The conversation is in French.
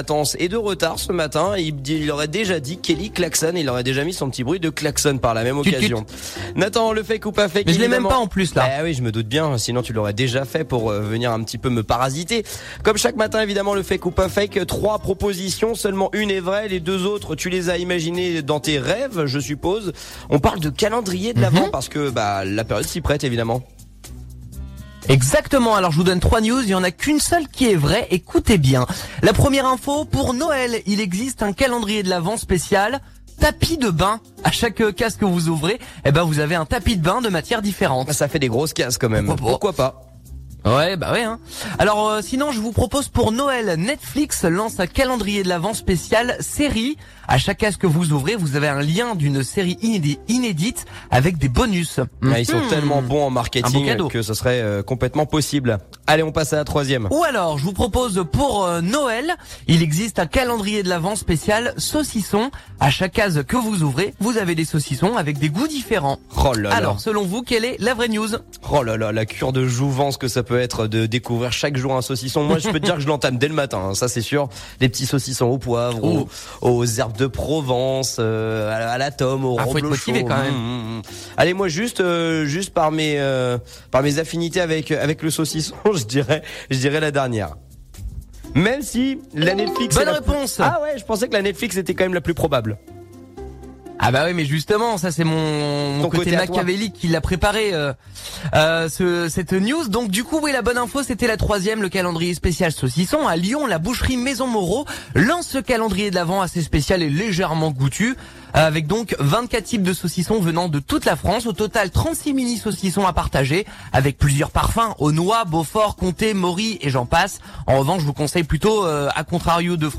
latence et de retard ce matin. Il, il aurait déjà dit Kelly klaxon. Il aurait déjà mis son petit bruit de klaxon par la même occasion. Nathan, le fake ou pas fake Mais je l'ai même pas en plus là. Eh oui, je me doute bien, sinon tu l'aurais déjà fait pour euh, venir un petit peu me parasiter. Comme chaque matin, évidemment, le fake ou pas fake, trois propositions, seulement une est vraie, les deux autres, tu les as imaginées dans tes rêves, je suppose. On parle de calendrier de l'avant Mhm. parce que bah la période s'y prête, évidemment. Exactement, alors je vous donne trois news, il y en a qu'une seule qui est vraie, écoutez bien. La première info, pour Noël, il existe un calendrier de l'Avent spécial tapis de bain. À chaque casque que vous ouvrez, eh ben vous avez un tapis de bain de matière différente. Ça fait des grosses cases quand même. Pourquoi pas? Ouais, bah ouais. Hein. Alors euh, sinon, je vous propose pour Noël, Netflix lance un calendrier de l'Avent spécial série. À chaque casque que vous ouvrez, vous avez un lien d'une série inédi- inédite avec des bonus. Ah, Ils sont Mhm. tellement bons en marketing que ce serait euh, complètement possible. Allez, on passe à la troisième. Ou alors, je vous propose pour euh, Noël, il existe un calendrier de l'Avent spécial saucisson. À chaque case que vous ouvrez, vous avez des saucissons avec des goûts différents. Oh là là. Alors, selon vous, quelle est la vraie news? Oh là là, la cure de jouvence que ça peut être de découvrir chaque jour un saucisson. Moi, je peux te dire que je l'entame dès le matin, hein, ça c'est sûr. Les petits saucissons au poivre, aux, aux herbes de Provence, euh, à, la- à la tome, au Ah, faut être motivé quand même. Mmh, mmh, mmh. Allez, moi juste, euh, juste par mes, euh, par mes affinités avec avec le saucisson, je dirais, je dirais la dernière. Même si la Netflix. Bonne la- réponse. Ah ouais, je pensais que la Netflix était quand même la plus probable. Ah bah oui, mais justement, ça c'est mon, mon côté, côté machiavélique qui l'a préparé euh, euh, ce, cette news. Donc du coup, oui, la bonne info, c'était la troisième, le calendrier spécial saucisson. À Lyon, la boucherie Maison Moreau lance ce calendrier de l'avant assez spécial et légèrement goûtu, euh, avec donc 24 types de saucissons venant de toute la France. Au total, 36 mini saucissons à partager, avec plusieurs parfums, aux noix, Beaufort, Comté, Maury et j'en passe. En revanche, je vous conseille plutôt, euh, à contrario de France